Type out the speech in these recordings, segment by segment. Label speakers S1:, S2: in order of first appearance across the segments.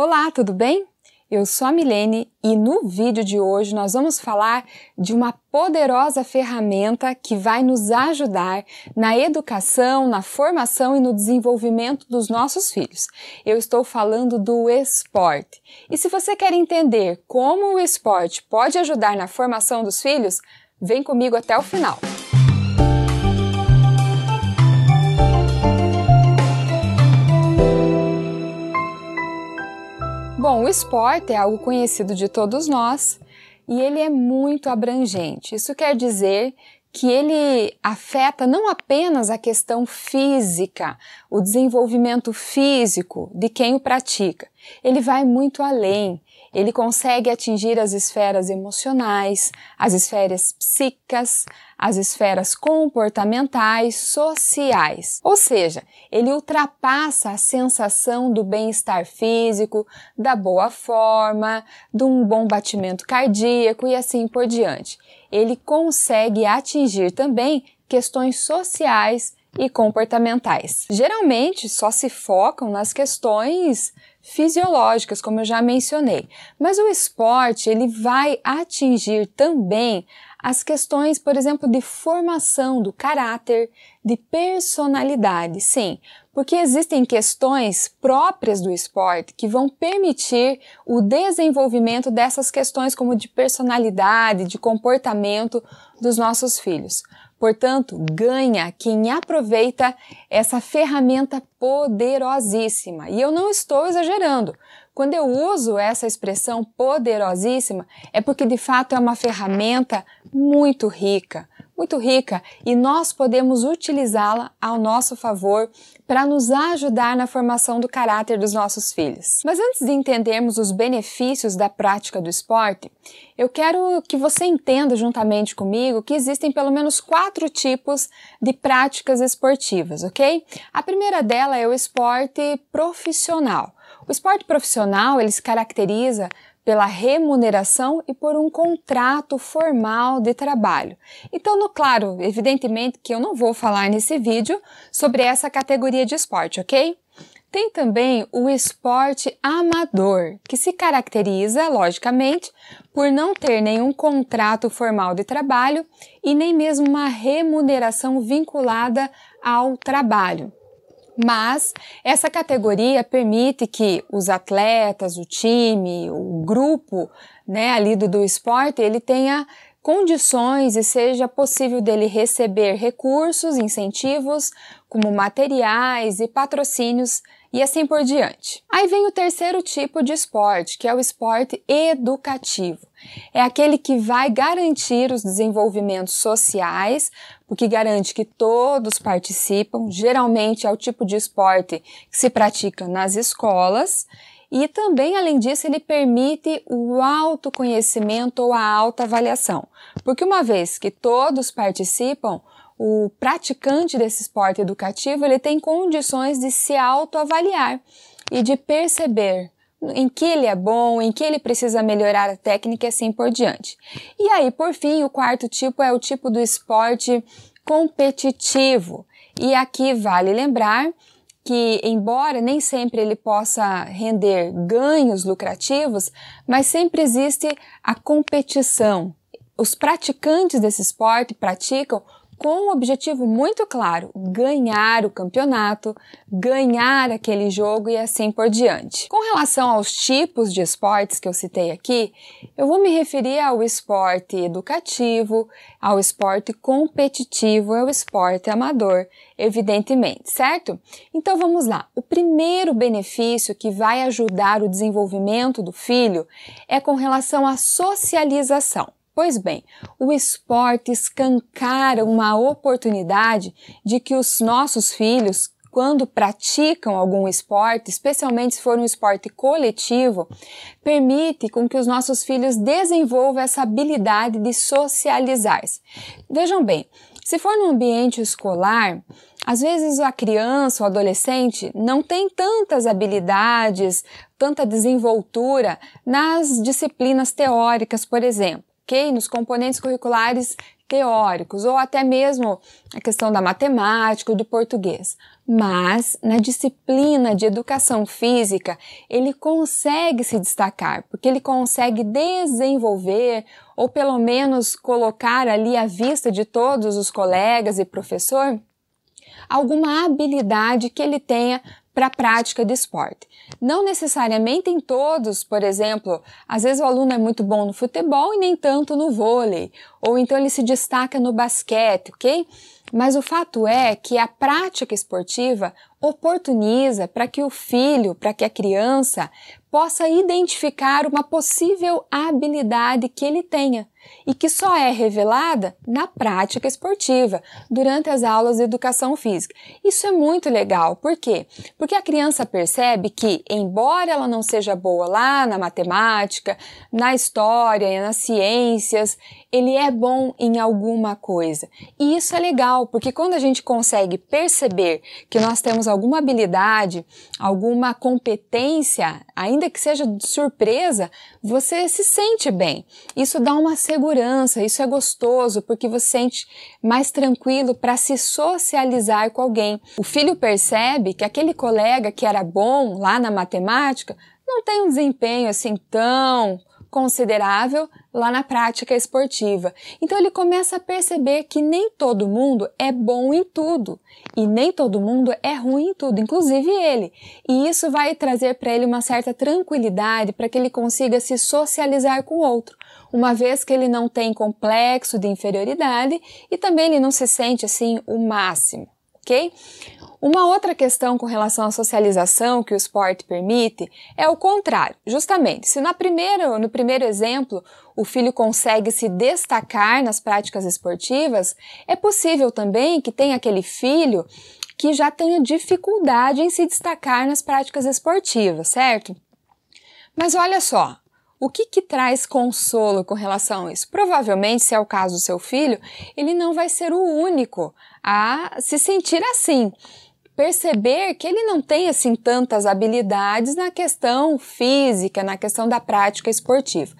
S1: Olá, tudo bem? Eu sou a Milene e no vídeo de hoje nós vamos falar de uma poderosa ferramenta que vai nos ajudar na educação, na formação e no desenvolvimento dos nossos filhos. Eu estou falando do esporte. E se você quer entender como o esporte pode ajudar na formação dos filhos, vem comigo até o final. Bom, o esporte é algo conhecido de todos nós e ele é muito abrangente. Isso quer dizer que ele afeta não apenas a questão física, o desenvolvimento físico de quem o pratica. Ele vai muito além. Ele consegue atingir as esferas emocionais, as esferas psíquicas, as esferas comportamentais, sociais. Ou seja, ele ultrapassa a sensação do bem-estar físico, da boa forma, de um bom batimento cardíaco e assim por diante. Ele consegue atingir também questões sociais e comportamentais. Geralmente só se focam nas questões fisiológicas, como eu já mencionei, mas o esporte ele vai atingir também as questões, por exemplo, de formação do caráter, de personalidade, sim, porque existem questões próprias do esporte que vão permitir o desenvolvimento dessas questões como de personalidade, de comportamento dos nossos filhos. Portanto, ganha quem aproveita essa ferramenta poderosíssima. E eu não estou exagerando. Quando eu uso essa expressão poderosíssima, é porque de fato é uma ferramenta muito rica, muito rica e nós podemos utilizá-la ao nosso favor para nos ajudar na formação do caráter dos nossos filhos. Mas antes de entendermos os benefícios da prática do esporte, eu quero que você entenda juntamente comigo que existem pelo menos quatro tipos de práticas esportivas, ok? A primeira dela é o esporte profissional. O esporte profissional ele se caracteriza pela remuneração e por um contrato formal de trabalho. Então, no claro, evidentemente que eu não vou falar nesse vídeo sobre essa categoria de esporte, ok? Tem também o esporte amador, que se caracteriza, logicamente, por não ter nenhum contrato formal de trabalho e nem mesmo uma remuneração vinculada ao trabalho. Mas essa categoria permite que os atletas, o time, o grupo, né, ali do, do esporte, ele tenha condições e seja possível dele receber recursos, incentivos, como materiais e patrocínios e assim por diante. Aí vem o terceiro tipo de esporte, que é o esporte educativo. É aquele que vai garantir os desenvolvimentos sociais, porque garante que todos participam, geralmente é o tipo de esporte que se pratica nas escolas, e também, além disso, ele permite o autoconhecimento ou a autoavaliação, porque uma vez que todos participam, o praticante desse esporte educativo ele tem condições de se autoavaliar e de perceber em que ele é bom, em que ele precisa melhorar a técnica e assim por diante. E aí, por fim, o quarto tipo é o tipo do esporte competitivo. E aqui vale lembrar que, embora nem sempre ele possa render ganhos lucrativos, mas sempre existe a competição. Os praticantes desse esporte praticam com um objetivo muito claro: ganhar o campeonato, ganhar aquele jogo e assim por diante. Com relação aos tipos de esportes que eu citei aqui, eu vou me referir ao esporte educativo, ao esporte competitivo e ao esporte amador, evidentemente, certo? Então vamos lá. O primeiro benefício que vai ajudar o desenvolvimento do filho é com relação à socialização. Pois bem, o esporte escancara uma oportunidade de que os nossos filhos, quando praticam algum esporte, especialmente se for um esporte coletivo, permite com que os nossos filhos desenvolvam essa habilidade de socializar-se. Vejam bem, se for num ambiente escolar, às vezes a criança, o adolescente, não tem tantas habilidades, tanta desenvoltura nas disciplinas teóricas, por exemplo ok? Nos componentes curriculares teóricos, ou até mesmo a questão da matemática ou do português. Mas na disciplina de educação física, ele consegue se destacar, porque ele consegue desenvolver ou pelo menos colocar ali à vista de todos os colegas e professor alguma habilidade que ele tenha para a prática de esporte. Não necessariamente em todos, por exemplo, às vezes o aluno é muito bom no futebol e nem tanto no vôlei, ou então ele se destaca no basquete, ok? Mas o fato é que a prática esportiva oportuniza para que o filho, para que a criança possa identificar uma possível habilidade que ele tenha e que só é revelada na prática esportiva, durante as aulas de educação física. Isso é muito legal, por quê? Porque a criança percebe que, embora ela não seja boa lá na matemática, na história, nas ciências, ele é bom em alguma coisa. E isso é legal, porque quando a gente consegue perceber que nós temos alguma habilidade, alguma competência, ainda que seja de surpresa, você se sente bem. Isso dá uma segurança, isso é gostoso, porque você sente mais tranquilo para se socializar com alguém. O filho percebe que aquele colega que era bom lá na matemática não tem um desempenho assim tão considerável lá na prática esportiva. Então ele começa a perceber que nem todo mundo é bom em tudo e nem todo mundo é ruim em tudo, inclusive ele. E isso vai trazer para ele uma certa tranquilidade para que ele consiga se socializar com o outro, uma vez que ele não tem complexo de inferioridade e também ele não se sente assim o máximo, ok? Uma outra questão com relação à socialização que o esporte permite é o contrário. Justamente, se na primeira, no primeiro exemplo o filho consegue se destacar nas práticas esportivas, é possível também que tenha aquele filho que já tenha dificuldade em se destacar nas práticas esportivas, certo? Mas olha só, o que, que traz consolo com relação a isso? Provavelmente, se é o caso do seu filho, ele não vai ser o único a se sentir assim perceber que ele não tem assim tantas habilidades na questão física, na questão da prática esportiva.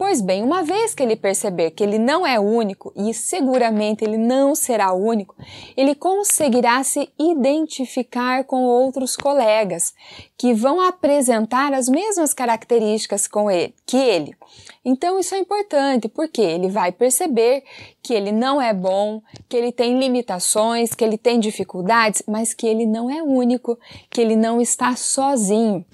S1: Pois bem, uma vez que ele perceber que ele não é único, e seguramente ele não será único, ele conseguirá se identificar com outros colegas que vão apresentar as mesmas características com ele, que ele. Então isso é importante porque ele vai perceber que ele não é bom, que ele tem limitações, que ele tem dificuldades, mas que ele não é único, que ele não está sozinho.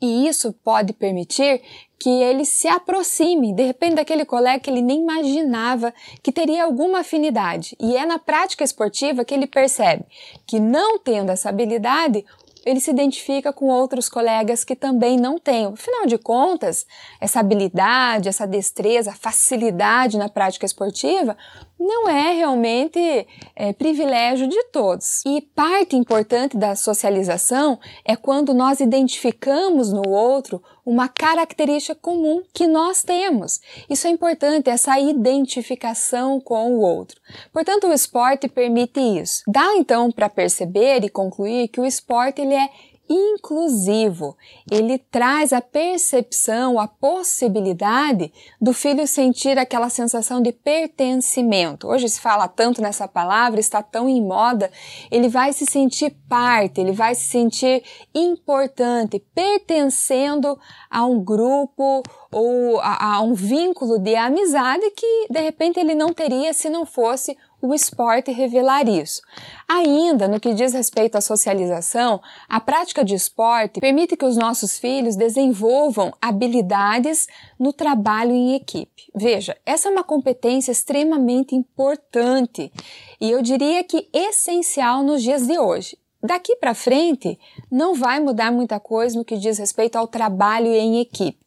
S1: E isso pode permitir que ele se aproxime, de repente, daquele colega que ele nem imaginava que teria alguma afinidade. E é na prática esportiva que ele percebe que, não tendo essa habilidade, ele se identifica com outros colegas que também não têm. Afinal de contas, essa habilidade, essa destreza, facilidade na prática esportiva não é realmente é, privilégio de todos. E parte importante da socialização é quando nós identificamos no outro uma característica comum que nós temos. Isso é importante, essa identificação com o outro. Portanto, o esporte permite isso. Dá então para perceber e concluir que o esporte ele é inclusivo. Ele traz a percepção, a possibilidade do filho sentir aquela sensação de pertencimento. Hoje se fala tanto nessa palavra, está tão em moda. Ele vai se sentir parte, ele vai se sentir importante, pertencendo a um grupo ou a, a um vínculo de amizade que de repente ele não teria se não fosse o esporte revelar isso. Ainda no que diz respeito à socialização, a prática de esporte permite que os nossos filhos desenvolvam habilidades no trabalho em equipe. Veja, essa é uma competência extremamente importante e eu diria que essencial nos dias de hoje. Daqui para frente, não vai mudar muita coisa no que diz respeito ao trabalho em equipe.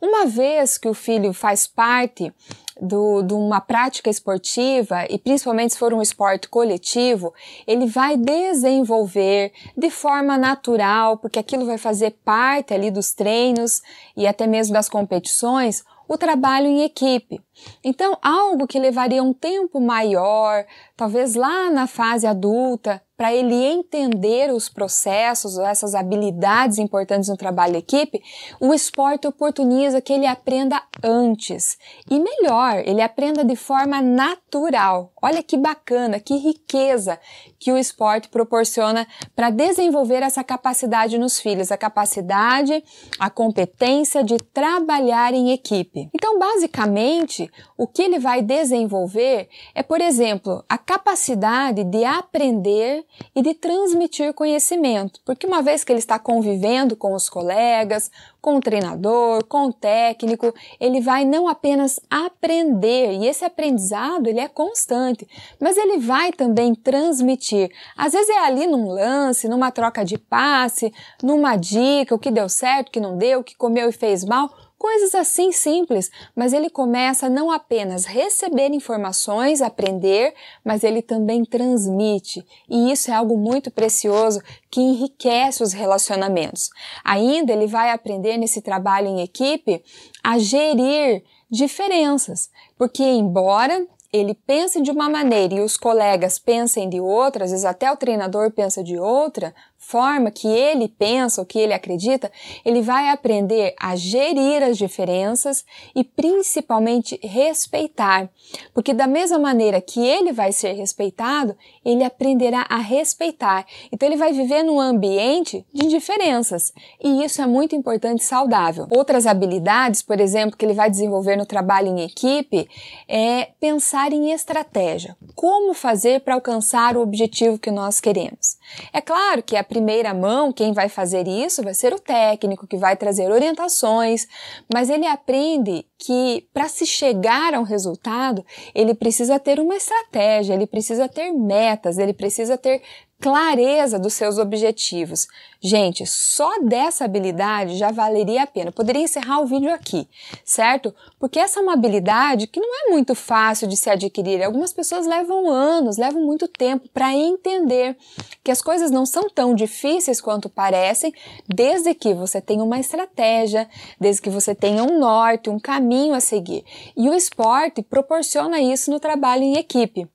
S1: Uma vez que o filho faz parte do, de uma prática esportiva, e principalmente se for um esporte coletivo, ele vai desenvolver de forma natural, porque aquilo vai fazer parte ali dos treinos e até mesmo das competições, o trabalho em equipe. Então, algo que levaria um tempo maior, talvez lá na fase adulta, para ele entender os processos, essas habilidades importantes no trabalho em equipe, o esporte oportuniza que ele aprenda antes. E melhor, ele aprenda de forma natural. Olha que bacana, que riqueza que o esporte proporciona para desenvolver essa capacidade nos filhos, a capacidade, a competência de trabalhar em equipe. Então, basicamente, o que ele vai desenvolver é, por exemplo, a capacidade de aprender e de transmitir conhecimento, porque uma vez que ele está convivendo com os colegas, com o treinador, com o técnico, ele vai não apenas aprender, e esse aprendizado ele é constante, mas ele vai também transmitir. Às vezes é ali num lance, numa troca de passe, numa dica, o que deu certo, o que não deu, o que comeu e fez mal, Coisas assim simples, mas ele começa não apenas receber informações, aprender, mas ele também transmite. E isso é algo muito precioso que enriquece os relacionamentos. Ainda ele vai aprender nesse trabalho em equipe a gerir diferenças, porque embora ele pense de uma maneira e os colegas pensem de outra, às vezes até o treinador pensa de outra, forma que ele pensa, o que ele acredita, ele vai aprender a gerir as diferenças e principalmente respeitar. Porque da mesma maneira que ele vai ser respeitado, ele aprenderá a respeitar. Então ele vai viver num ambiente de diferenças. E isso é muito importante e saudável. Outras habilidades, por exemplo, que ele vai desenvolver no trabalho em equipe é pensar em estratégia. Como fazer para alcançar o objetivo que nós queremos? É claro que a primeira mão, quem vai fazer isso vai ser o técnico, que vai trazer orientações, mas ele aprende que para se chegar a um resultado, ele precisa ter uma estratégia, ele precisa ter metas, ele precisa ter clareza dos seus objetivos. Gente, só dessa habilidade já valeria a pena. Eu poderia encerrar o vídeo aqui, certo? Porque essa é uma habilidade que não é muito fácil de se adquirir. Algumas pessoas levam anos, levam muito tempo para entender que as coisas não são tão difíceis quanto parecem, desde que você tenha uma estratégia, desde que você tenha um norte, um caminho a seguir. E o esporte proporciona isso no trabalho em equipe.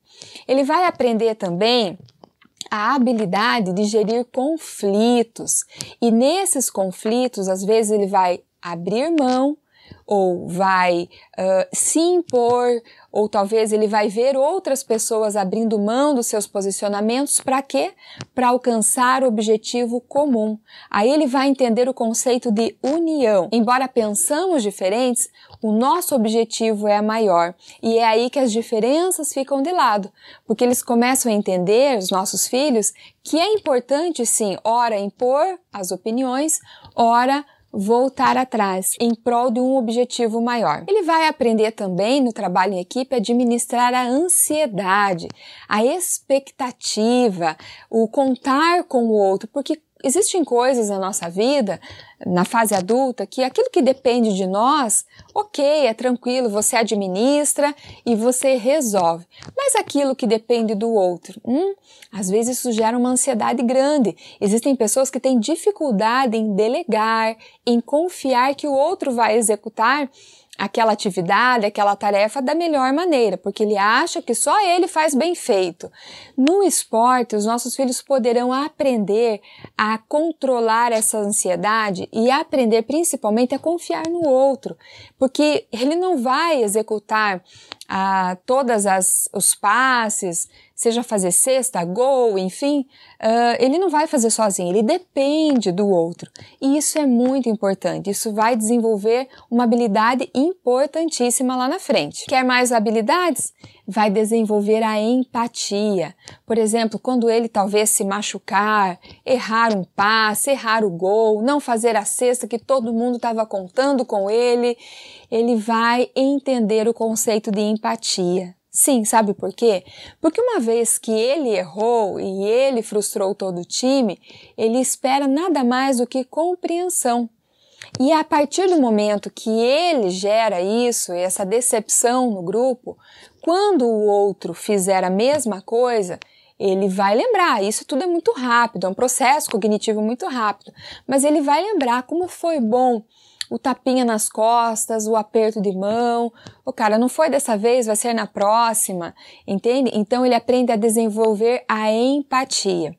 S1: Ele vai aprender também a habilidade de gerir conflitos. E nesses conflitos, às vezes ele vai abrir mão ou vai uh, se impor, ou talvez ele vai ver outras pessoas abrindo mão dos seus posicionamentos para quê? Para alcançar o objetivo comum. Aí ele vai entender o conceito de união. Embora pensamos diferentes, o nosso objetivo é maior. E é aí que as diferenças ficam de lado, porque eles começam a entender, os nossos filhos, que é importante sim, ora impor as opiniões, ora voltar atrás em prol de um objetivo maior. Ele vai aprender também no trabalho em equipe a administrar a ansiedade, a expectativa, o contar com o outro, porque existem coisas na nossa vida, na fase adulta, que aquilo que depende de nós, ok, é tranquilo, você administra e você resolve. Mas aquilo que depende do outro, hum, às vezes isso gera uma ansiedade grande. Existem pessoas que têm dificuldade em delegar, em confiar que o outro vai executar aquela atividade, aquela tarefa da melhor maneira, porque ele acha que só ele faz bem feito. No esporte, os nossos filhos poderão aprender a controlar essa ansiedade e aprender principalmente a confiar no outro, porque ele não vai executar ah, todas as os passes, seja fazer cesta, gol, enfim, uh, ele não vai fazer sozinho, ele depende do outro. E isso é muito importante, isso vai desenvolver uma habilidade importantíssima lá na frente. Quer mais habilidades? Vai desenvolver a empatia. Por exemplo, quando ele talvez se machucar, errar um passe, errar o gol, não fazer a cesta que todo mundo estava contando com ele, ele vai entender o conceito de empatia. Sim, sabe por quê? Porque uma vez que ele errou e ele frustrou todo o time, ele espera nada mais do que compreensão. E a partir do momento que ele gera isso, essa decepção no grupo, quando o outro fizer a mesma coisa, ele vai lembrar. Isso tudo é muito rápido, é um processo cognitivo muito rápido, mas ele vai lembrar como foi bom o tapinha nas costas, o aperto de mão. O cara não foi dessa vez, vai ser na próxima, entende? Então ele aprende a desenvolver a empatia.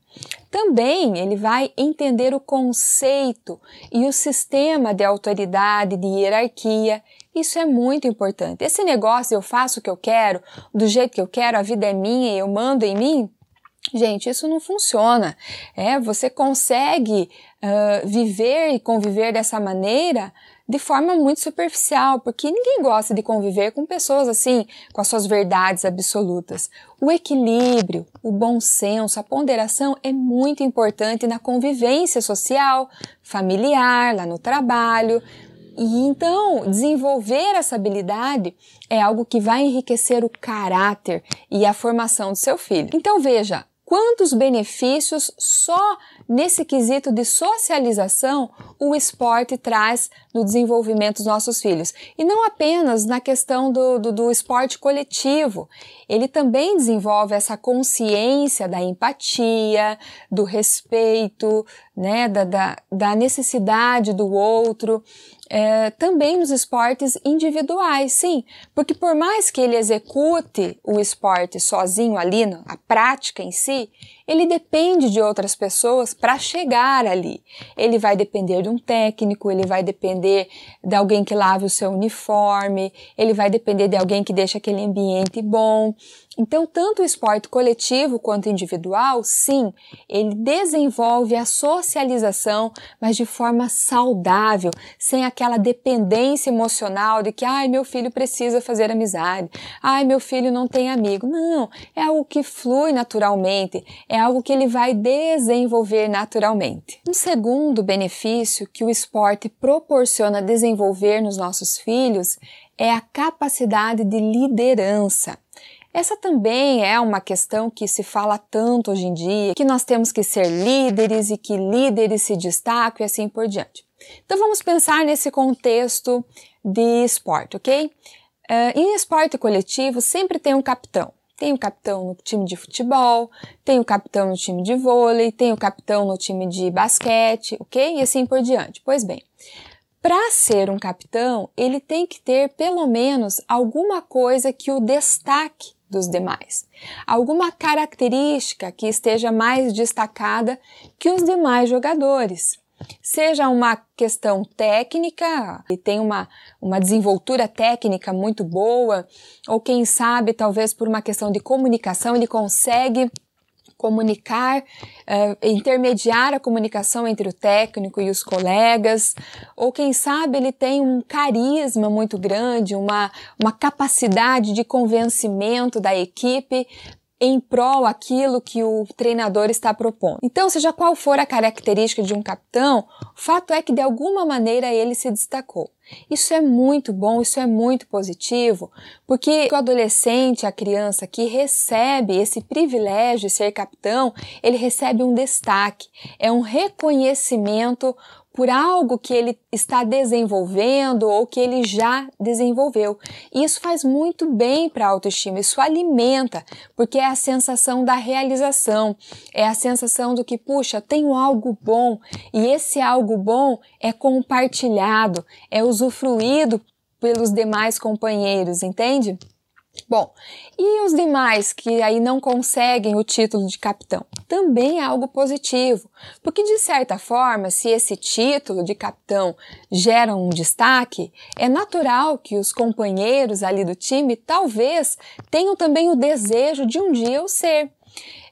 S1: Também ele vai entender o conceito e o sistema de autoridade, de hierarquia. Isso é muito importante. Esse negócio eu faço o que eu quero, do jeito que eu quero, a vida é minha, eu mando em mim. Gente, isso não funciona. É, você consegue uh, viver e conviver dessa maneira de forma muito superficial, porque ninguém gosta de conviver com pessoas assim, com as suas verdades absolutas. O equilíbrio, o bom senso, a ponderação é muito importante na convivência social, familiar, lá no trabalho. E então, desenvolver essa habilidade é algo que vai enriquecer o caráter e a formação do seu filho. Então, veja, quantos benefícios só nesse quesito de socialização o esporte traz no desenvolvimento dos nossos filhos. E não apenas na questão do, do, do esporte coletivo. Ele também desenvolve essa consciência da empatia, do respeito, né, da, da, da necessidade do outro é, também nos esportes individuais, sim, porque por mais que ele execute o esporte sozinho ali, a prática em si, ele depende de outras pessoas para chegar ali. Ele vai depender de um técnico, ele vai depender de alguém que lave o seu uniforme, ele vai depender de alguém que deixe aquele ambiente bom. Então, tanto o esporte coletivo quanto individual, sim, ele desenvolve a socialização, mas de forma saudável, sem aquela dependência emocional de que, ai, meu filho precisa fazer amizade, ai, meu filho não tem amigo. Não, é algo que flui naturalmente, é algo que ele vai desenvolver naturalmente. Um segundo benefício que o esporte proporciona desenvolver nos nossos filhos é a capacidade de liderança. Essa também é uma questão que se fala tanto hoje em dia, que nós temos que ser líderes e que líderes se destacam e assim por diante. Então vamos pensar nesse contexto de esporte, ok? Uh, em esporte coletivo sempre tem um capitão. Tem o capitão no time de futebol, tem o capitão no time de vôlei, tem o capitão no time de basquete, ok? E assim por diante. Pois bem, para ser um capitão, ele tem que ter pelo menos alguma coisa que o destaque dos demais. Alguma característica que esteja mais destacada que os demais jogadores. Seja uma questão técnica, e tem uma, uma desenvoltura técnica muito boa, ou quem sabe, talvez por uma questão de comunicação, ele consegue comunicar, uh, intermediar a comunicação entre o técnico e os colegas, ou quem sabe ele tem um carisma muito grande, uma, uma capacidade de convencimento da equipe em prol aquilo que o treinador está propondo. Então, seja qual for a característica de um capitão, o fato é que de alguma maneira ele se destacou. Isso é muito bom, isso é muito positivo, porque o adolescente, a criança que recebe esse privilégio de ser capitão, ele recebe um destaque, é um reconhecimento por algo que ele está desenvolvendo ou que ele já desenvolveu. E isso faz muito bem para a autoestima, isso alimenta, porque é a sensação da realização, é a sensação do que, puxa, tenho algo bom e esse algo bom é compartilhado, é usufruído pelos demais companheiros, entende? Bom, e os demais que aí não conseguem o título de capitão? Também é algo positivo, porque de certa forma, se esse título de capitão gera um destaque, é natural que os companheiros ali do time talvez tenham também o desejo de um dia o ser.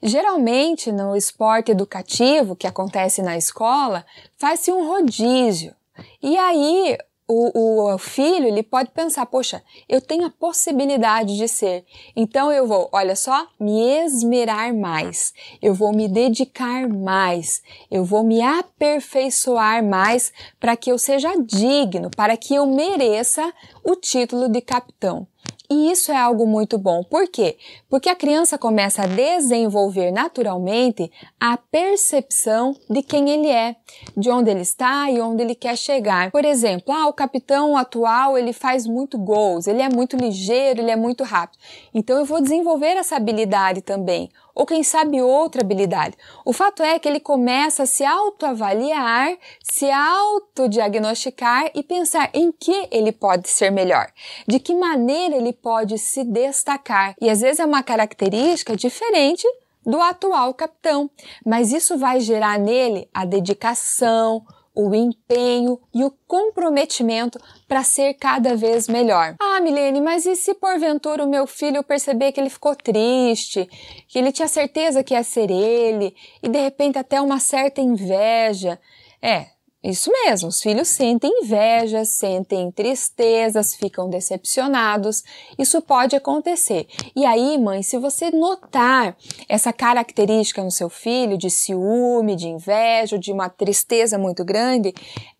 S1: Geralmente, no esporte educativo que acontece na escola, faz-se um rodízio. E aí, o, o, filho ele pode pensar, poxa, eu tenho a possibilidade de ser, então eu vou, olha só, me esmerar mais, eu vou me dedicar mais, eu vou me aperfeiçoar mais para que eu seja digno, para que eu mereça o título de capitão. E isso é algo muito bom. Por quê? Porque a criança começa a desenvolver naturalmente a percepção de quem ele é, de onde ele está e onde ele quer chegar. Por exemplo, ah, o capitão atual ele faz muito gols, ele é muito ligeiro, ele é muito rápido. Então eu vou desenvolver essa habilidade também. Ou quem sabe outra habilidade. O fato é que ele começa a se autoavaliar, se autodiagnosticar e pensar em que ele pode ser melhor, de que maneira ele pode se destacar. E às vezes é uma característica diferente do atual capitão, mas isso vai gerar nele a dedicação, o empenho e o comprometimento para ser cada vez melhor. Ah, Milene, mas e se porventura o meu filho perceber que ele ficou triste, que ele tinha certeza que ia ser ele e de repente até uma certa inveja? É, isso mesmo, os filhos sentem inveja, sentem tristezas, ficam decepcionados. Isso pode acontecer. E aí, mãe, se você notar essa característica no seu filho de ciúme, de inveja, de uma tristeza muito grande,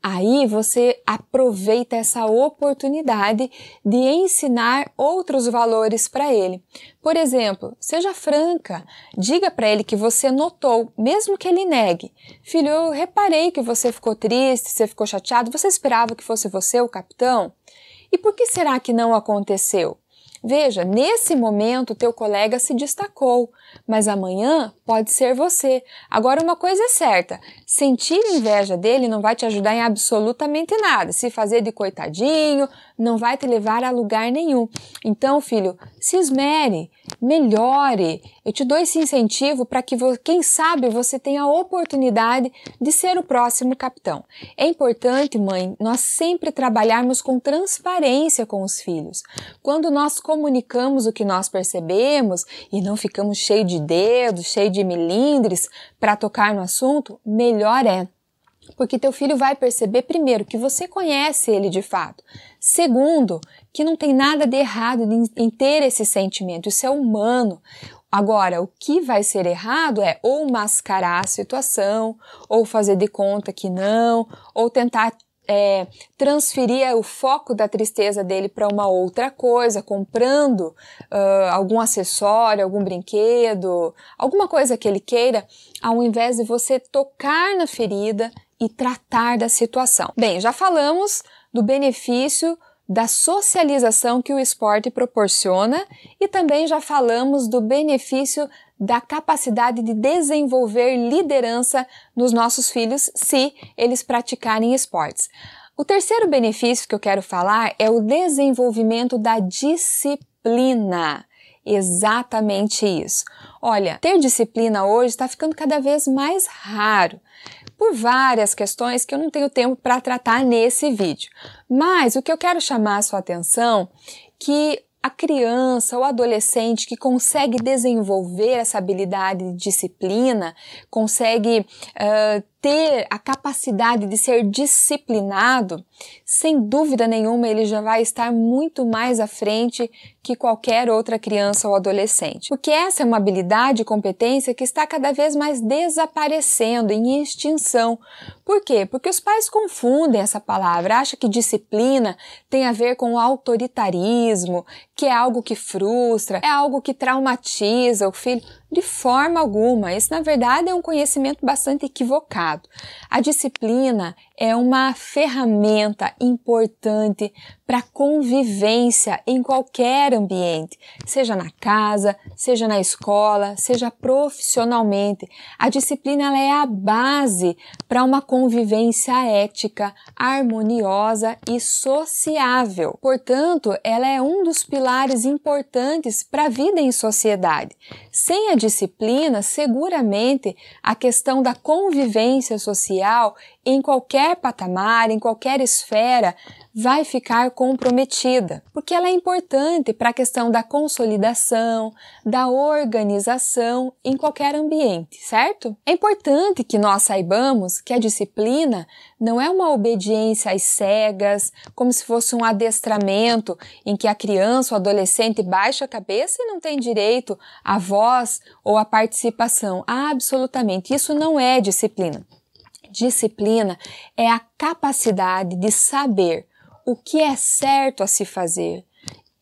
S1: aí você aproveita essa oportunidade de ensinar outros valores para ele. Por exemplo, seja franca, diga para ele que você notou, mesmo que ele negue. Filho, eu reparei que você ficou triste, você ficou chateado, você esperava que fosse você o capitão? E por que será que não aconteceu? Veja, nesse momento teu colega se destacou, mas amanhã pode ser você. Agora uma coisa é certa, sentir inveja dele não vai te ajudar em absolutamente nada. Se fazer de coitadinho não vai te levar a lugar nenhum. Então, filho, se esmere, melhore. Eu te dou esse incentivo para que, quem sabe, você tenha a oportunidade de ser o próximo capitão. É importante, mãe, nós sempre trabalharmos com transparência com os filhos. Quando nós comunicamos o que nós percebemos e não ficamos cheios de dedos, cheios de milindres para tocar no assunto, melhor é. Porque teu filho vai perceber, primeiro, que você conhece ele de fato. Segundo, que não tem nada de errado em ter esse sentimento, isso é humano. Agora, o que vai ser errado é ou mascarar a situação, ou fazer de conta que não, ou tentar é, transferir o foco da tristeza dele para uma outra coisa, comprando uh, algum acessório, algum brinquedo, alguma coisa que ele queira, ao invés de você tocar na ferida e tratar da situação. Bem, já falamos do benefício da socialização que o esporte proporciona e também já falamos do benefício da capacidade de desenvolver liderança nos nossos filhos se eles praticarem esportes. O terceiro benefício que eu quero falar é o desenvolvimento da disciplina. Exatamente isso. Olha, ter disciplina hoje está ficando cada vez mais raro por várias questões que eu não tenho tempo para tratar nesse vídeo. Mas o que eu quero chamar a sua atenção que a criança ou adolescente que consegue desenvolver essa habilidade de disciplina, consegue uh, ter a capacidade de ser disciplinado, sem dúvida nenhuma ele já vai estar muito mais à frente que qualquer outra criança ou adolescente. Porque essa é uma habilidade e competência que está cada vez mais desaparecendo, em extinção. Por quê? Porque os pais confundem essa palavra, acham que disciplina tem a ver com autoritarismo, que é algo que frustra, é algo que traumatiza o filho. De forma alguma, esse na verdade é um conhecimento bastante equivocado. A disciplina é uma ferramenta importante para convivência em qualquer ambiente, seja na casa, seja na escola, seja profissionalmente. A disciplina é a base para uma convivência ética, harmoniosa e sociável. Portanto, ela é um dos pilares importantes para a vida em sociedade. Sem a disciplina, seguramente a questão da convivência social em qualquer patamar, em qualquer esfera, vai ficar comprometida, porque ela é importante para a questão da consolidação, da organização em qualquer ambiente, certo? É importante que nós saibamos que a disciplina não é uma obediência às cegas, como se fosse um adestramento em que a criança ou adolescente baixa a cabeça e não tem direito à voz ou à participação. Absolutamente, isso não é disciplina. Disciplina é a capacidade de saber o que é certo a se fazer,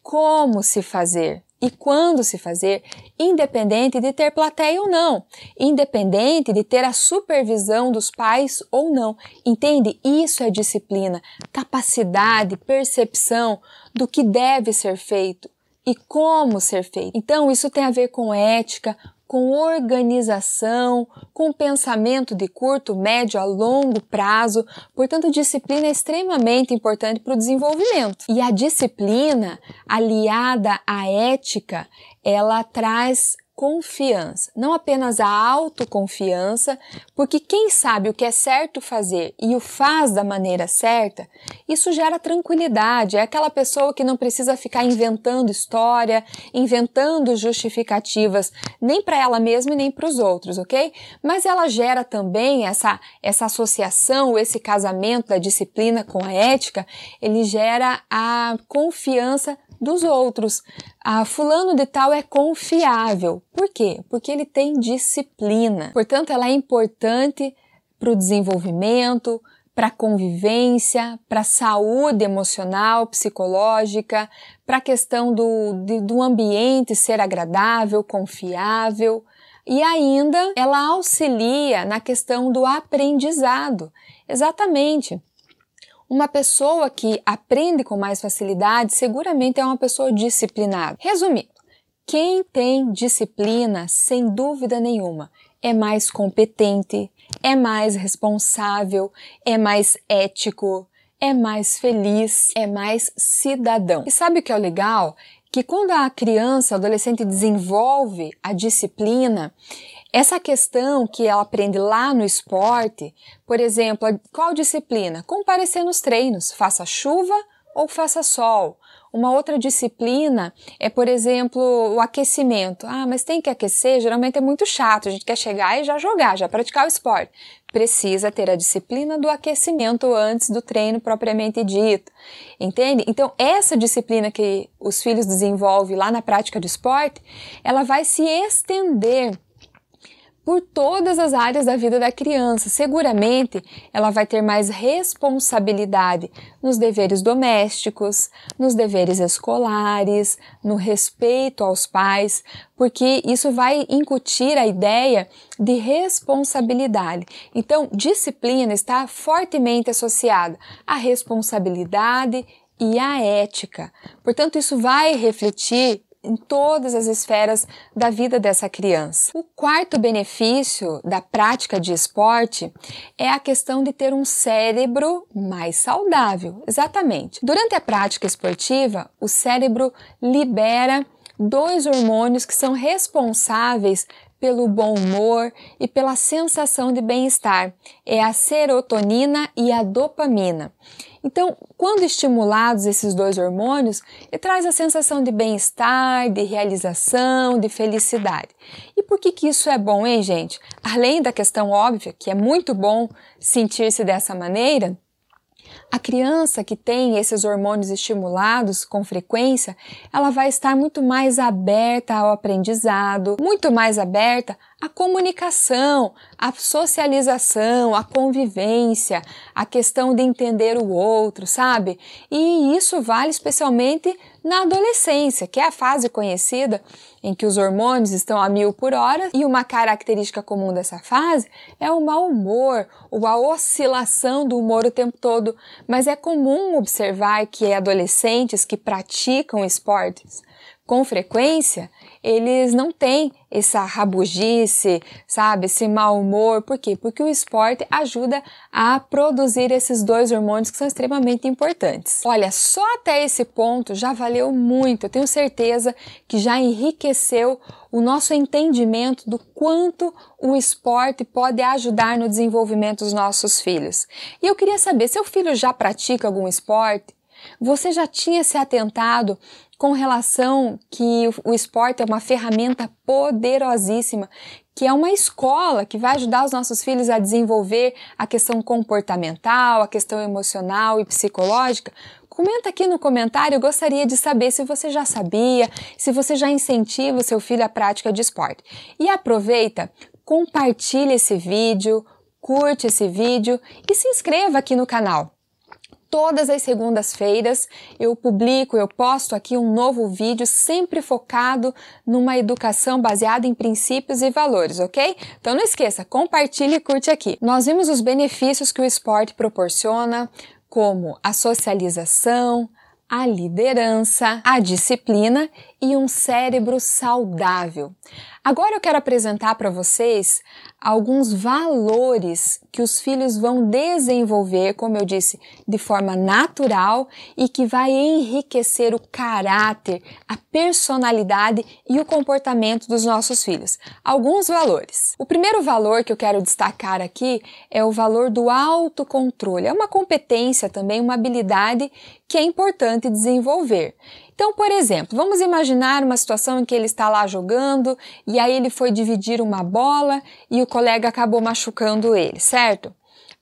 S1: como se fazer e quando se fazer, independente de ter plateia ou não, independente de ter a supervisão dos pais ou não. Entende? Isso é disciplina, capacidade, percepção do que deve ser feito e como ser feito. Então, isso tem a ver com ética, com organização, com pensamento de curto, médio a longo prazo. Portanto, disciplina é extremamente importante para o desenvolvimento. E a disciplina, aliada à ética, ela traz confiança, não apenas a autoconfiança, porque quem sabe o que é certo fazer e o faz da maneira certa, isso gera tranquilidade. É aquela pessoa que não precisa ficar inventando história, inventando justificativas, nem para ela mesma e nem para os outros, ok? Mas ela gera também essa, essa associação, esse casamento da disciplina com a ética, ele gera a confiança dos outros. Ah, fulano de tal é confiável. Por quê? Porque ele tem disciplina. Portanto, ela é importante para o desenvolvimento, para a convivência, para a saúde emocional, psicológica, para a questão do, de, do ambiente ser agradável, confiável. E ainda ela auxilia na questão do aprendizado. Exatamente. Uma pessoa que aprende com mais facilidade seguramente é uma pessoa disciplinada. Resumindo, quem tem disciplina, sem dúvida nenhuma, é mais competente, é mais responsável, é mais ético, é mais feliz, é mais cidadão. E sabe o que é o legal? Que quando a criança, o adolescente desenvolve a disciplina, essa questão que ela aprende lá no esporte, por exemplo, qual disciplina? Comparecer nos treinos, faça chuva ou faça sol. Uma outra disciplina é, por exemplo, o aquecimento. Ah, mas tem que aquecer, geralmente é muito chato, a gente quer chegar e já jogar, já praticar o esporte. Precisa ter a disciplina do aquecimento antes do treino propriamente dito. Entende? Então, essa disciplina que os filhos desenvolvem lá na prática do esporte, ela vai se estender por todas as áreas da vida da criança. Seguramente ela vai ter mais responsabilidade nos deveres domésticos, nos deveres escolares, no respeito aos pais, porque isso vai incutir a ideia de responsabilidade. Então, disciplina está fortemente associada à responsabilidade e à ética. Portanto, isso vai refletir em todas as esferas da vida dessa criança. O quarto benefício da prática de esporte é a questão de ter um cérebro mais saudável. Exatamente. Durante a prática esportiva, o cérebro libera dois hormônios que são responsáveis pelo bom humor e pela sensação de bem-estar. É a serotonina e a dopamina. Então, quando estimulados esses dois hormônios, ele traz a sensação de bem-estar, de realização, de felicidade. E por que, que isso é bom, hein, gente? Além da questão óbvia, que é muito bom sentir-se dessa maneira, a criança que tem esses hormônios estimulados com frequência, ela vai estar muito mais aberta ao aprendizado, muito mais aberta à comunicação, à socialização, à convivência, à questão de entender o outro, sabe? E isso vale especialmente na adolescência, que é a fase conhecida em que os hormônios estão a mil por hora, e uma característica comum dessa fase é o mau humor, ou a oscilação do humor o tempo todo. Mas é comum observar que adolescentes que praticam esportes com frequência, eles não têm essa rabugice, sabe, esse mau humor. Por quê? Porque o esporte ajuda a produzir esses dois hormônios que são extremamente importantes. Olha, só até esse ponto já valeu muito. Eu tenho certeza que já enriqueceu o nosso entendimento do quanto o esporte pode ajudar no desenvolvimento dos nossos filhos. E eu queria saber, seu filho já pratica algum esporte? Você já tinha se atentado com relação que o esporte é uma ferramenta poderosíssima, que é uma escola que vai ajudar os nossos filhos a desenvolver a questão comportamental, a questão emocional e psicológica. Comenta aqui no comentário, eu gostaria de saber se você já sabia, se você já incentiva o seu filho à prática de esporte. E aproveita, compartilhe esse vídeo, curte esse vídeo e se inscreva aqui no canal todas as segundas-feiras eu publico, eu posto aqui um novo vídeo sempre focado numa educação baseada em princípios e valores, ok? Então não esqueça, compartilhe e curte aqui. Nós vimos os benefícios que o esporte proporciona, como a socialização, a liderança, a disciplina e um cérebro saudável. Agora eu quero apresentar para vocês alguns valores que os filhos vão desenvolver, como eu disse, de forma natural e que vai enriquecer o caráter, a personalidade e o comportamento dos nossos filhos. Alguns valores. O primeiro valor que eu quero destacar aqui é o valor do autocontrole. É uma competência também, uma habilidade que é importante desenvolver. Então, por exemplo, vamos imaginar uma situação em que ele está lá jogando e aí ele foi dividir uma bola e o colega acabou machucando ele, certo?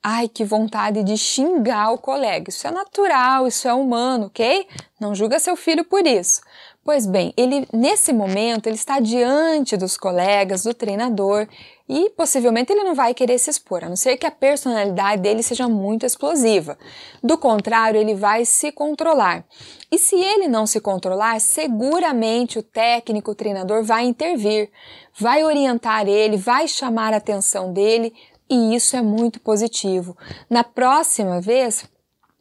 S1: Ai, que vontade de xingar o colega. Isso é natural, isso é humano, ok? Não julga seu filho por isso. Pois bem, ele nesse momento ele está diante dos colegas, do treinador e possivelmente ele não vai querer se expor, a não ser que a personalidade dele seja muito explosiva. Do contrário, ele vai se controlar. E se ele não se controlar, seguramente o técnico, o treinador vai intervir, vai orientar ele, vai chamar a atenção dele, e isso é muito positivo. Na próxima vez,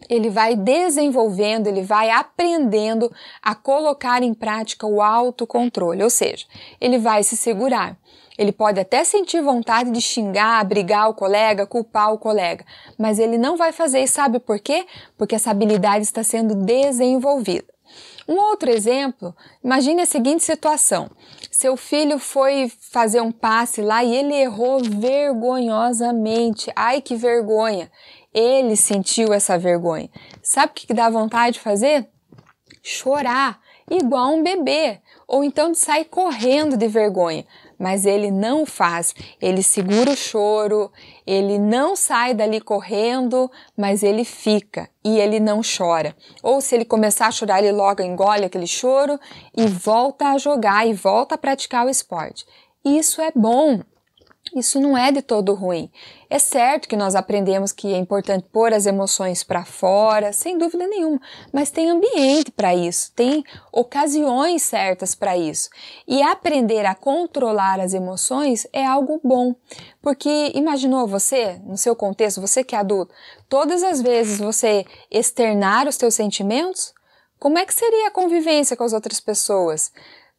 S1: ele vai desenvolvendo, ele vai aprendendo a colocar em prática o autocontrole, ou seja, ele vai se segurar. Ele pode até sentir vontade de xingar, brigar o colega, culpar o colega, mas ele não vai fazer e sabe por quê? Porque essa habilidade está sendo desenvolvida. Um outro exemplo, imagine a seguinte situação. Seu filho foi fazer um passe lá e ele errou vergonhosamente. Ai, que vergonha! Ele sentiu essa vergonha. Sabe o que dá vontade de fazer? Chorar, igual um bebê, ou então de sair correndo de vergonha. Mas ele não faz. Ele segura o choro, ele não sai dali correndo, mas ele fica e ele não chora. Ou se ele começar a chorar, ele logo engole aquele choro e volta a jogar e volta a praticar o esporte. Isso é bom, isso não é de todo ruim. É certo que nós aprendemos que é importante pôr as emoções para fora, sem dúvida nenhuma, mas tem ambiente para isso, tem ocasiões certas para isso. E aprender a controlar as emoções é algo bom, porque imaginou você, no seu contexto, você que é adulto, todas as vezes você externar os seus sentimentos, como é que seria a convivência com as outras pessoas?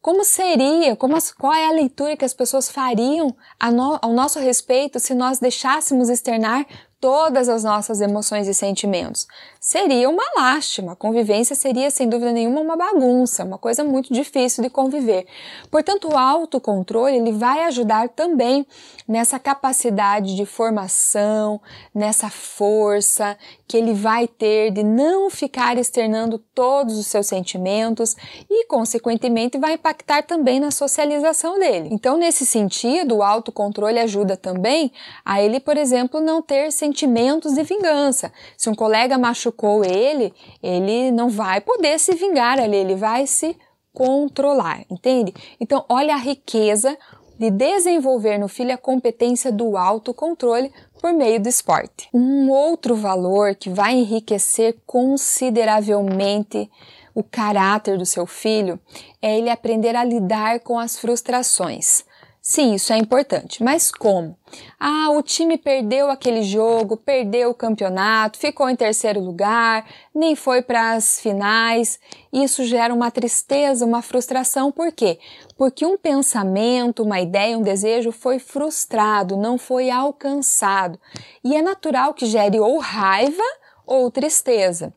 S1: Como seria, como as, qual é a leitura que as pessoas fariam no, ao nosso respeito se nós deixássemos externar todas as nossas emoções e sentimentos. Seria uma lástima, a convivência seria sem dúvida nenhuma uma bagunça, uma coisa muito difícil de conviver. Portanto, o autocontrole ele vai ajudar também nessa capacidade de formação, nessa força que ele vai ter de não ficar externando todos os seus sentimentos e, consequentemente, vai impactar também na socialização dele. Então, nesse sentido, o autocontrole ajuda também a ele, por exemplo, não ter sentimentos sentimentos de vingança. Se um colega machucou ele, ele não vai poder se vingar ali, ele vai se controlar, entende? Então, olha a riqueza de desenvolver no filho a competência do autocontrole por meio do esporte. Um outro valor que vai enriquecer consideravelmente o caráter do seu filho é ele aprender a lidar com as frustrações. Sim, isso é importante, mas como? Ah, o time perdeu aquele jogo, perdeu o campeonato, ficou em terceiro lugar, nem foi para as finais. Isso gera uma tristeza, uma frustração, por quê? Porque um pensamento, uma ideia, um desejo foi frustrado, não foi alcançado. E é natural que gere ou raiva ou tristeza.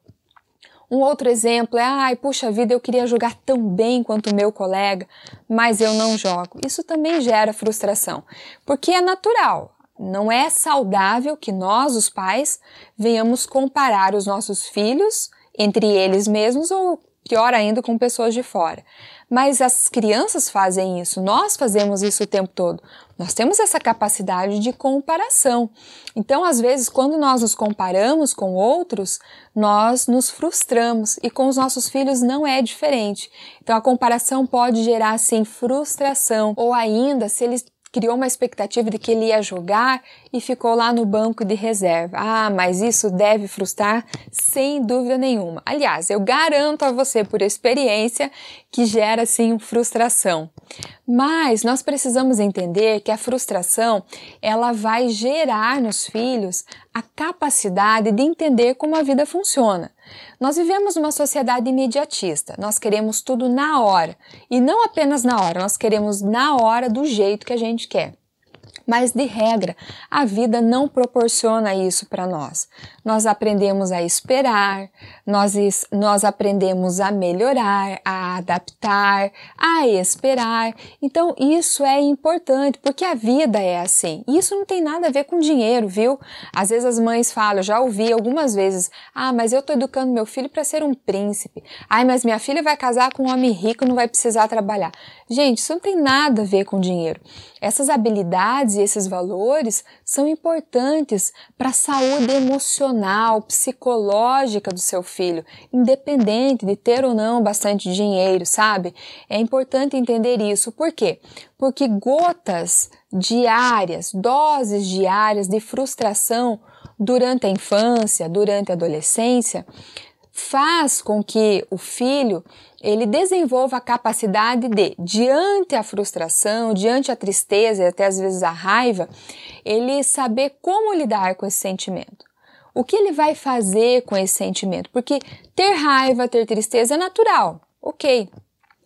S1: Um outro exemplo é, ai, puxa vida, eu queria jogar tão bem quanto o meu colega, mas eu não jogo. Isso também gera frustração, porque é natural. Não é saudável que nós, os pais, venhamos comparar os nossos filhos entre eles mesmos ou pior ainda com pessoas de fora. Mas as crianças fazem isso, nós fazemos isso o tempo todo. Nós temos essa capacidade de comparação. Então, às vezes, quando nós nos comparamos com outros, nós nos frustramos e com os nossos filhos não é diferente. Então, a comparação pode gerar, sim, frustração ou ainda, se eles criou uma expectativa de que ele ia jogar e ficou lá no banco de reserva. Ah, mas isso deve frustrar sem dúvida nenhuma. Aliás, eu garanto a você por experiência que gera sim frustração. Mas nós precisamos entender que a frustração, ela vai gerar nos filhos a capacidade de entender como a vida funciona. Nós vivemos uma sociedade imediatista. Nós queremos tudo na hora, e não apenas na hora, nós queremos na hora do jeito que a gente quer. Mas, de regra, a vida não proporciona isso para nós. Nós aprendemos a esperar, nós, nós aprendemos a melhorar, a adaptar, a esperar. Então, isso é importante, porque a vida é assim. E isso não tem nada a ver com dinheiro, viu? Às vezes as mães falam, já ouvi algumas vezes, ah, mas eu estou educando meu filho para ser um príncipe. Ai, mas minha filha vai casar com um homem rico, não vai precisar trabalhar. Gente, isso não tem nada a ver com dinheiro. Essas habilidades e esses valores são importantes para a saúde emocional, psicológica do seu filho, independente de ter ou não bastante dinheiro, sabe? É importante entender isso. Por quê? Porque gotas diárias, doses diárias de frustração durante a infância, durante a adolescência, faz com que o filho ele desenvolva a capacidade de, diante a frustração, diante a tristeza e até às vezes a raiva, ele saber como lidar com esse sentimento. O que ele vai fazer com esse sentimento? Porque ter raiva, ter tristeza é natural, ok.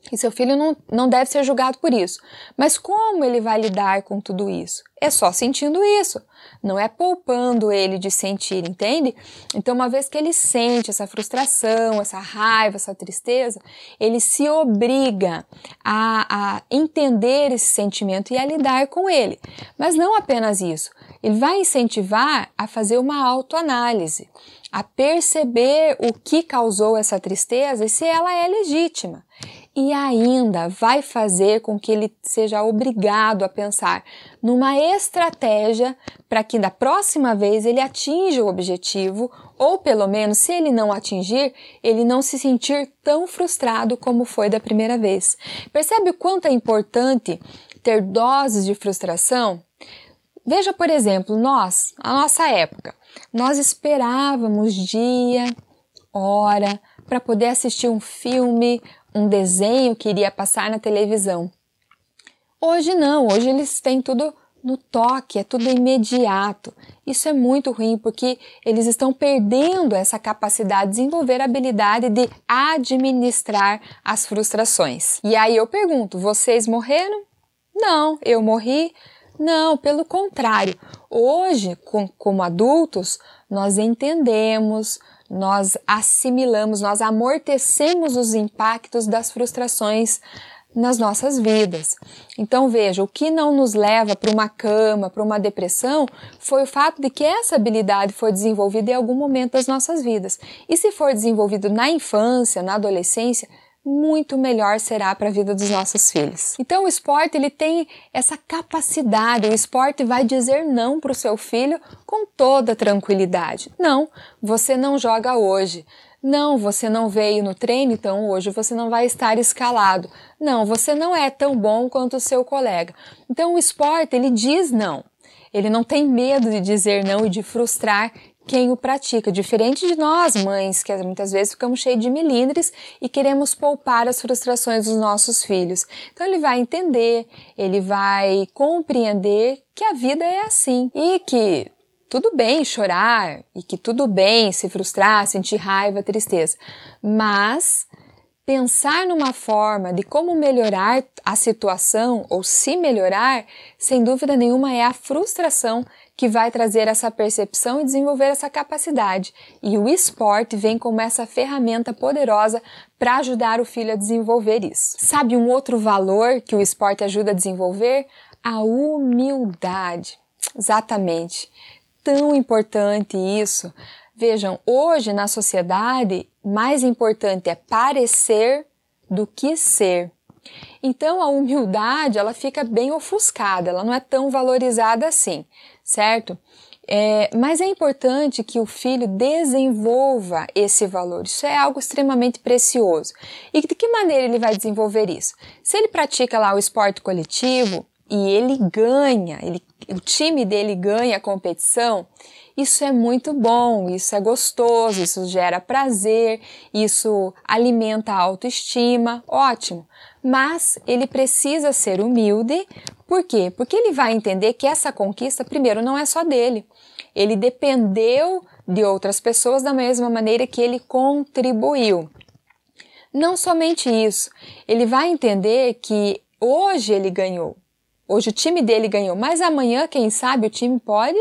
S1: E seu filho não, não deve ser julgado por isso. Mas como ele vai lidar com tudo isso? É só sentindo isso. Não é poupando ele de sentir, entende? Então, uma vez que ele sente essa frustração, essa raiva, essa tristeza, ele se obriga a, a entender esse sentimento e a lidar com ele. Mas não apenas isso. Ele vai incentivar a fazer uma autoanálise a perceber o que causou essa tristeza e se ela é legítima e ainda vai fazer com que ele seja obrigado a pensar numa estratégia para que da próxima vez ele atinja o objetivo, ou pelo menos, se ele não atingir, ele não se sentir tão frustrado como foi da primeira vez. Percebe o quanto é importante ter doses de frustração? Veja, por exemplo, nós, a nossa época, nós esperávamos dia, hora, para poder assistir um filme, um desenho que iria passar na televisão. Hoje não, hoje eles têm tudo no toque, é tudo imediato. Isso é muito ruim porque eles estão perdendo essa capacidade de desenvolver a habilidade de administrar as frustrações. E aí eu pergunto: vocês morreram? Não, eu morri? Não, pelo contrário. Hoje, com, como adultos, nós entendemos, nós assimilamos, nós amortecemos os impactos das frustrações nas nossas vidas. Então veja, o que não nos leva para uma cama, para uma depressão, foi o fato de que essa habilidade foi desenvolvida em algum momento das nossas vidas. E se for desenvolvido na infância, na adolescência, muito melhor será para a vida dos nossos filhos. Então o esporte ele tem essa capacidade, o esporte vai dizer não para o seu filho com toda tranquilidade. Não, você não joga hoje. Não, você não veio no treino, então hoje você não vai estar escalado. Não, você não é tão bom quanto o seu colega. Então o esporte ele diz não. Ele não tem medo de dizer não e de frustrar quem o pratica, diferente de nós, mães, que muitas vezes ficamos cheios de milindres e queremos poupar as frustrações dos nossos filhos. Então ele vai entender, ele vai compreender que a vida é assim e que tudo bem chorar e que tudo bem se frustrar, sentir raiva, tristeza, mas pensar numa forma de como melhorar a situação ou se melhorar, sem dúvida nenhuma é a frustração que vai trazer essa percepção e desenvolver essa capacidade. E o esporte vem como essa ferramenta poderosa para ajudar o filho a desenvolver isso. Sabe um outro valor que o esporte ajuda a desenvolver? A humildade. Exatamente. Tão importante isso. Vejam, hoje na sociedade, mais importante é parecer do que ser. Então a humildade ela fica bem ofuscada, ela não é tão valorizada assim certo? É, mas é importante que o filho desenvolva esse valor. Isso é algo extremamente precioso. E de que maneira ele vai desenvolver isso? Se ele pratica lá o esporte coletivo e ele ganha, ele, o time dele ganha a competição, Isso é muito bom, isso é gostoso, isso gera prazer, isso alimenta a autoestima, ótimo. Mas ele precisa ser humilde, por quê? Porque ele vai entender que essa conquista, primeiro, não é só dele. Ele dependeu de outras pessoas da mesma maneira que ele contribuiu. Não somente isso, ele vai entender que hoje ele ganhou, hoje o time dele ganhou, mas amanhã, quem sabe, o time pode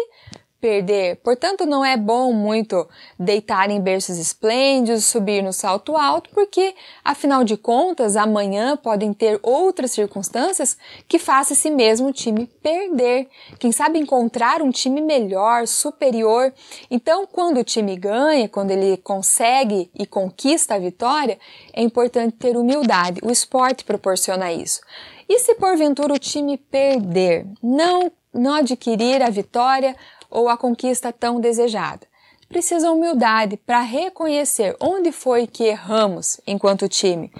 S1: perder. Portanto, não é bom muito deitar em berços esplêndidos, subir no salto alto, porque, afinal de contas, amanhã podem ter outras circunstâncias que façam esse mesmo time perder. Quem sabe encontrar um time melhor, superior. Então, quando o time ganha, quando ele consegue e conquista a vitória, é importante ter humildade. O esporte proporciona isso. E se porventura o time perder, não não adquirir a vitória ou a conquista tão desejada. Precisa humildade para reconhecer onde foi que erramos enquanto time,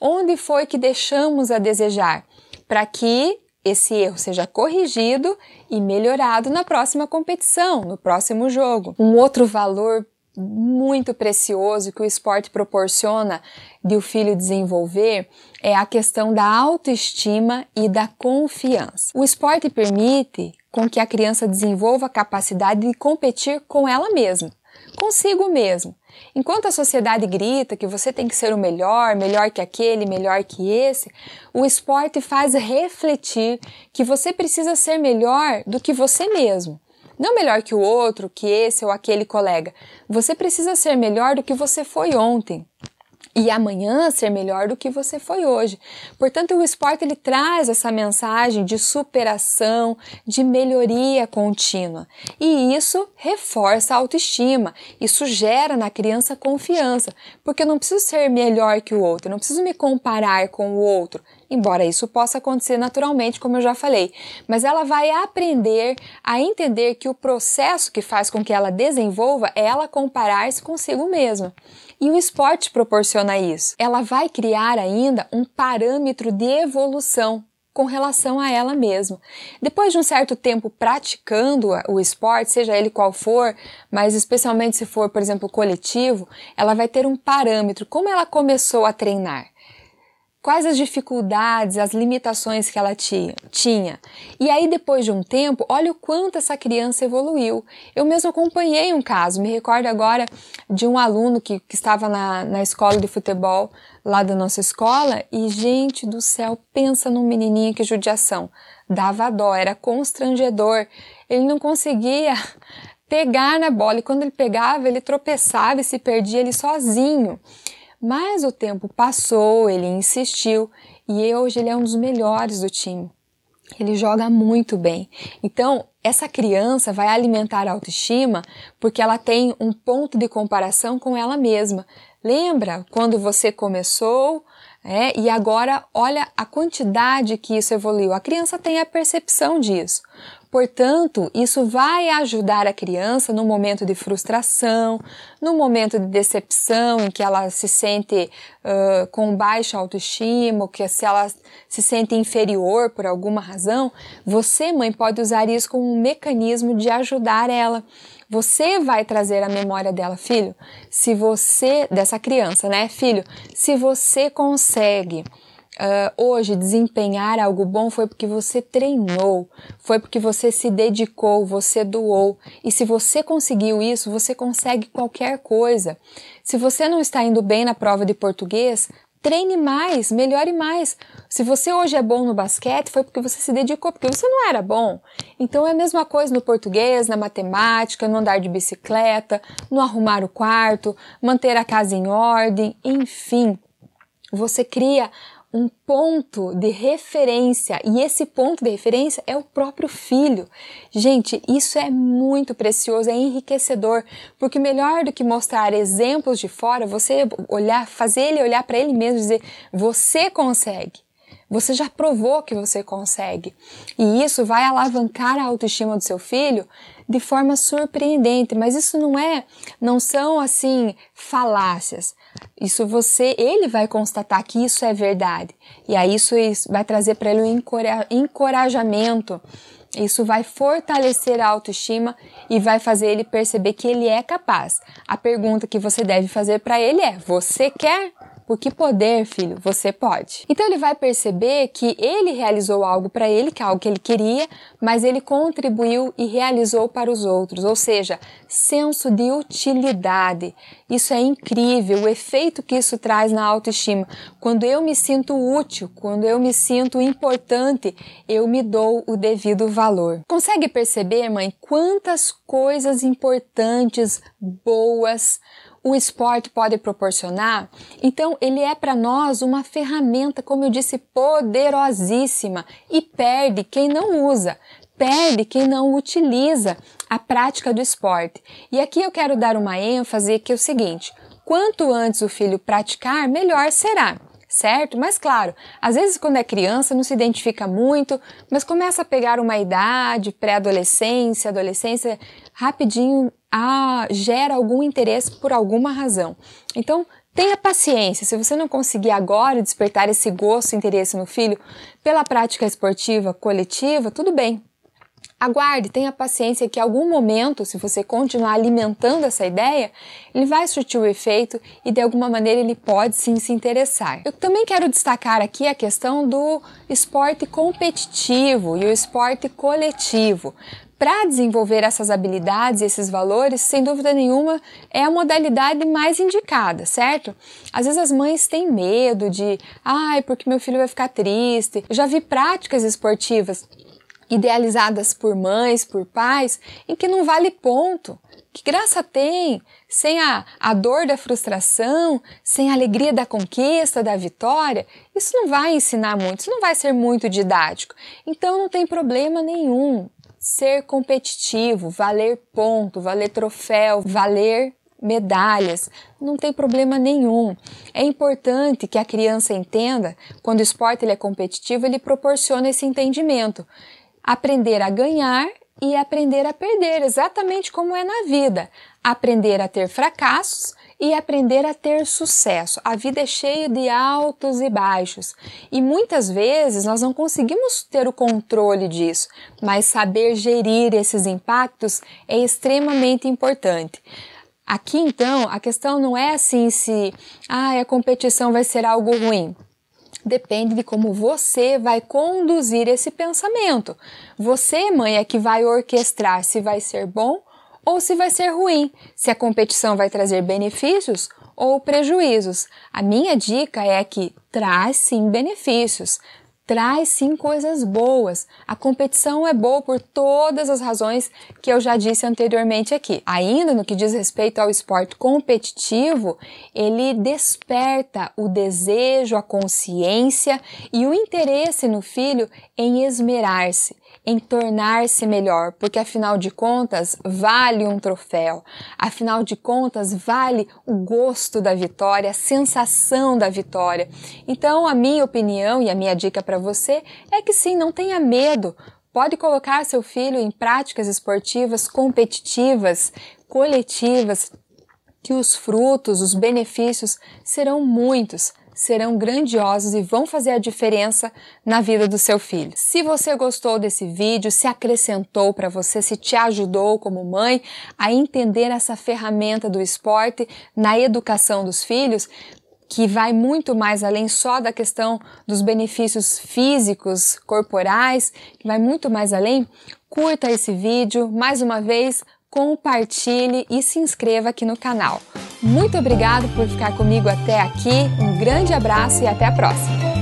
S1: onde foi que deixamos a desejar, para que esse erro seja corrigido e melhorado na próxima competição, no próximo jogo. Um outro valor muito precioso que o esporte proporciona de o filho desenvolver é a questão da autoestima e da confiança. O esporte permite com que a criança desenvolva a capacidade de competir com ela mesma, consigo mesmo. Enquanto a sociedade grita que você tem que ser o melhor, melhor que aquele, melhor que esse, o esporte faz refletir que você precisa ser melhor do que você mesmo. Não melhor que o outro, que esse ou aquele colega. Você precisa ser melhor do que você foi ontem e amanhã ser melhor do que você foi hoje. Portanto, o esporte ele traz essa mensagem de superação, de melhoria contínua. E isso reforça a autoestima. Isso gera na criança confiança, porque eu não preciso ser melhor que o outro, eu não preciso me comparar com o outro embora isso possa acontecer naturalmente, como eu já falei, mas ela vai aprender a entender que o processo que faz com que ela desenvolva é ela comparar-se consigo mesma. E o esporte proporciona isso. Ela vai criar ainda um parâmetro de evolução com relação a ela mesma. Depois de um certo tempo praticando o esporte, seja ele qual for, mas especialmente se for, por exemplo, coletivo, ela vai ter um parâmetro, como ela começou a treinar quais as dificuldades, as limitações que ela tinha. E aí, depois de um tempo, olha o quanto essa criança evoluiu. Eu mesmo acompanhei um caso, me recordo agora de um aluno que, que estava na, na escola de futebol lá da nossa escola e, gente do céu, pensa num menininho que judiação. Dava dó, era constrangedor. Ele não conseguia pegar na bola e quando ele pegava, ele tropeçava e se perdia ele sozinho. Mas o tempo passou, ele insistiu e hoje ele é um dos melhores do time. Ele joga muito bem. Então, essa criança vai alimentar a autoestima porque ela tem um ponto de comparação com ela mesma. Lembra quando você começou é, e agora olha a quantidade que isso evoluiu? A criança tem a percepção disso. Portanto, isso vai ajudar a criança no momento de frustração, no momento de decepção, em que ela se sente uh, com baixa autoestima, ou que se ela se sente inferior por alguma razão, você, mãe, pode usar isso como um mecanismo de ajudar ela. Você vai trazer a memória dela, filho. Se você, dessa criança, né, filho, se você consegue uh, hoje desempenhar algo bom foi porque você treinou, foi porque você se dedicou, você doou. E se você conseguiu isso, você consegue qualquer coisa. Se você não está indo bem na prova de português, treine mais, melhore mais. Se você hoje é bom no basquete, foi porque você se dedicou, porque você não era bom. Então é a mesma coisa no português, na matemática, no andar de bicicleta, no arrumar o quarto, manter a casa em ordem, enfim. Você cria um ponto de referência e esse ponto de referência é o próprio filho. Gente, isso é muito precioso, é enriquecedor, porque melhor do que mostrar exemplos de fora, você olhar, fazer ele olhar para ele mesmo e dizer: "Você consegue". Você já provou que você consegue. E isso vai alavancar a autoestima do seu filho de forma surpreendente, mas isso não é, não são assim falácias. Isso você, ele vai constatar que isso é verdade. E aí isso vai trazer para ele um encorajamento Isso vai fortalecer a autoestima e vai fazer ele perceber que ele é capaz. A pergunta que você deve fazer para ele é: você quer? Por que poder, filho, você pode. Então ele vai perceber que ele realizou algo para ele, que é algo que ele queria, mas ele contribuiu e realizou para os outros, ou seja, senso de utilidade. Isso é incrível, o efeito que isso traz na autoestima. Quando eu me sinto útil, quando eu me sinto importante, eu me dou o devido valor. Consegue perceber, mãe, quantas coisas importantes, boas, o esporte pode proporcionar. Então, ele é para nós uma ferramenta, como eu disse, poderosíssima e perde quem não usa, perde quem não utiliza a prática do esporte. E aqui eu quero dar uma ênfase que é o seguinte: quanto antes o filho praticar, melhor será certo? Mas claro, às vezes quando é criança não se identifica muito, mas começa a pegar uma idade, pré-adolescência, adolescência, rapidinho ah, gera algum interesse por alguma razão. Então, tenha paciência. Se você não conseguir agora despertar esse gosto e interesse no filho pela prática esportiva coletiva, tudo bem. Aguarde, tenha paciência que em algum momento, se você continuar alimentando essa ideia, ele vai surtir o efeito e de alguma maneira ele pode sim se interessar. Eu também quero destacar aqui a questão do esporte competitivo e o esporte coletivo. Para desenvolver essas habilidades e esses valores, sem dúvida nenhuma, é a modalidade mais indicada, certo? Às vezes as mães têm medo de, ai, porque meu filho vai ficar triste. Eu já vi práticas esportivas idealizadas por mães, por pais, em que não vale ponto. Que graça tem sem a, a dor da frustração, sem a alegria da conquista, da vitória? Isso não vai ensinar muito, isso não vai ser muito didático. Então não tem problema nenhum ser competitivo, valer ponto, valer troféu, valer medalhas, não tem problema nenhum. É importante que a criança entenda, quando o esporte ele é competitivo, ele proporciona esse entendimento. Aprender a ganhar e aprender a perder, exatamente como é na vida. Aprender a ter fracassos e aprender a ter sucesso. A vida é cheia de altos e baixos e muitas vezes nós não conseguimos ter o controle disso, mas saber gerir esses impactos é extremamente importante. Aqui então a questão não é assim se ah, a competição vai ser algo ruim. Depende de como você vai conduzir esse pensamento. Você, mãe, é que vai orquestrar se vai ser bom ou se vai ser ruim, se a competição vai trazer benefícios ou prejuízos. A minha dica é que traz sim benefícios, traz sim coisas boas. A competição é boa por todas as razões que eu já disse anteriormente aqui. Ainda no que diz respeito ao esporte competitivo, ele desperta o desejo, a consciência e o interesse no filho em esmerar-se em tornar-se melhor, porque afinal de contas vale um troféu, afinal de contas vale o gosto da vitória, a sensação da vitória. Então, a minha opinião e a minha dica para você é que sim, não tenha medo. Pode colocar seu filho em práticas esportivas competitivas, coletivas, que os frutos, os benefícios serão muitos serão grandiosos e vão fazer a diferença na vida do seu filho. Se você gostou desse vídeo, se acrescentou para você, se te ajudou como mãe a entender essa ferramenta do esporte na educação dos filhos, que vai muito mais além só da questão dos benefícios físicos, corporais, que vai muito mais além, curta esse vídeo. Mais uma vez, compartilhe e se inscreva aqui no canal. Muito obrigado por ficar comigo até aqui, um grande abraço e até a próxima!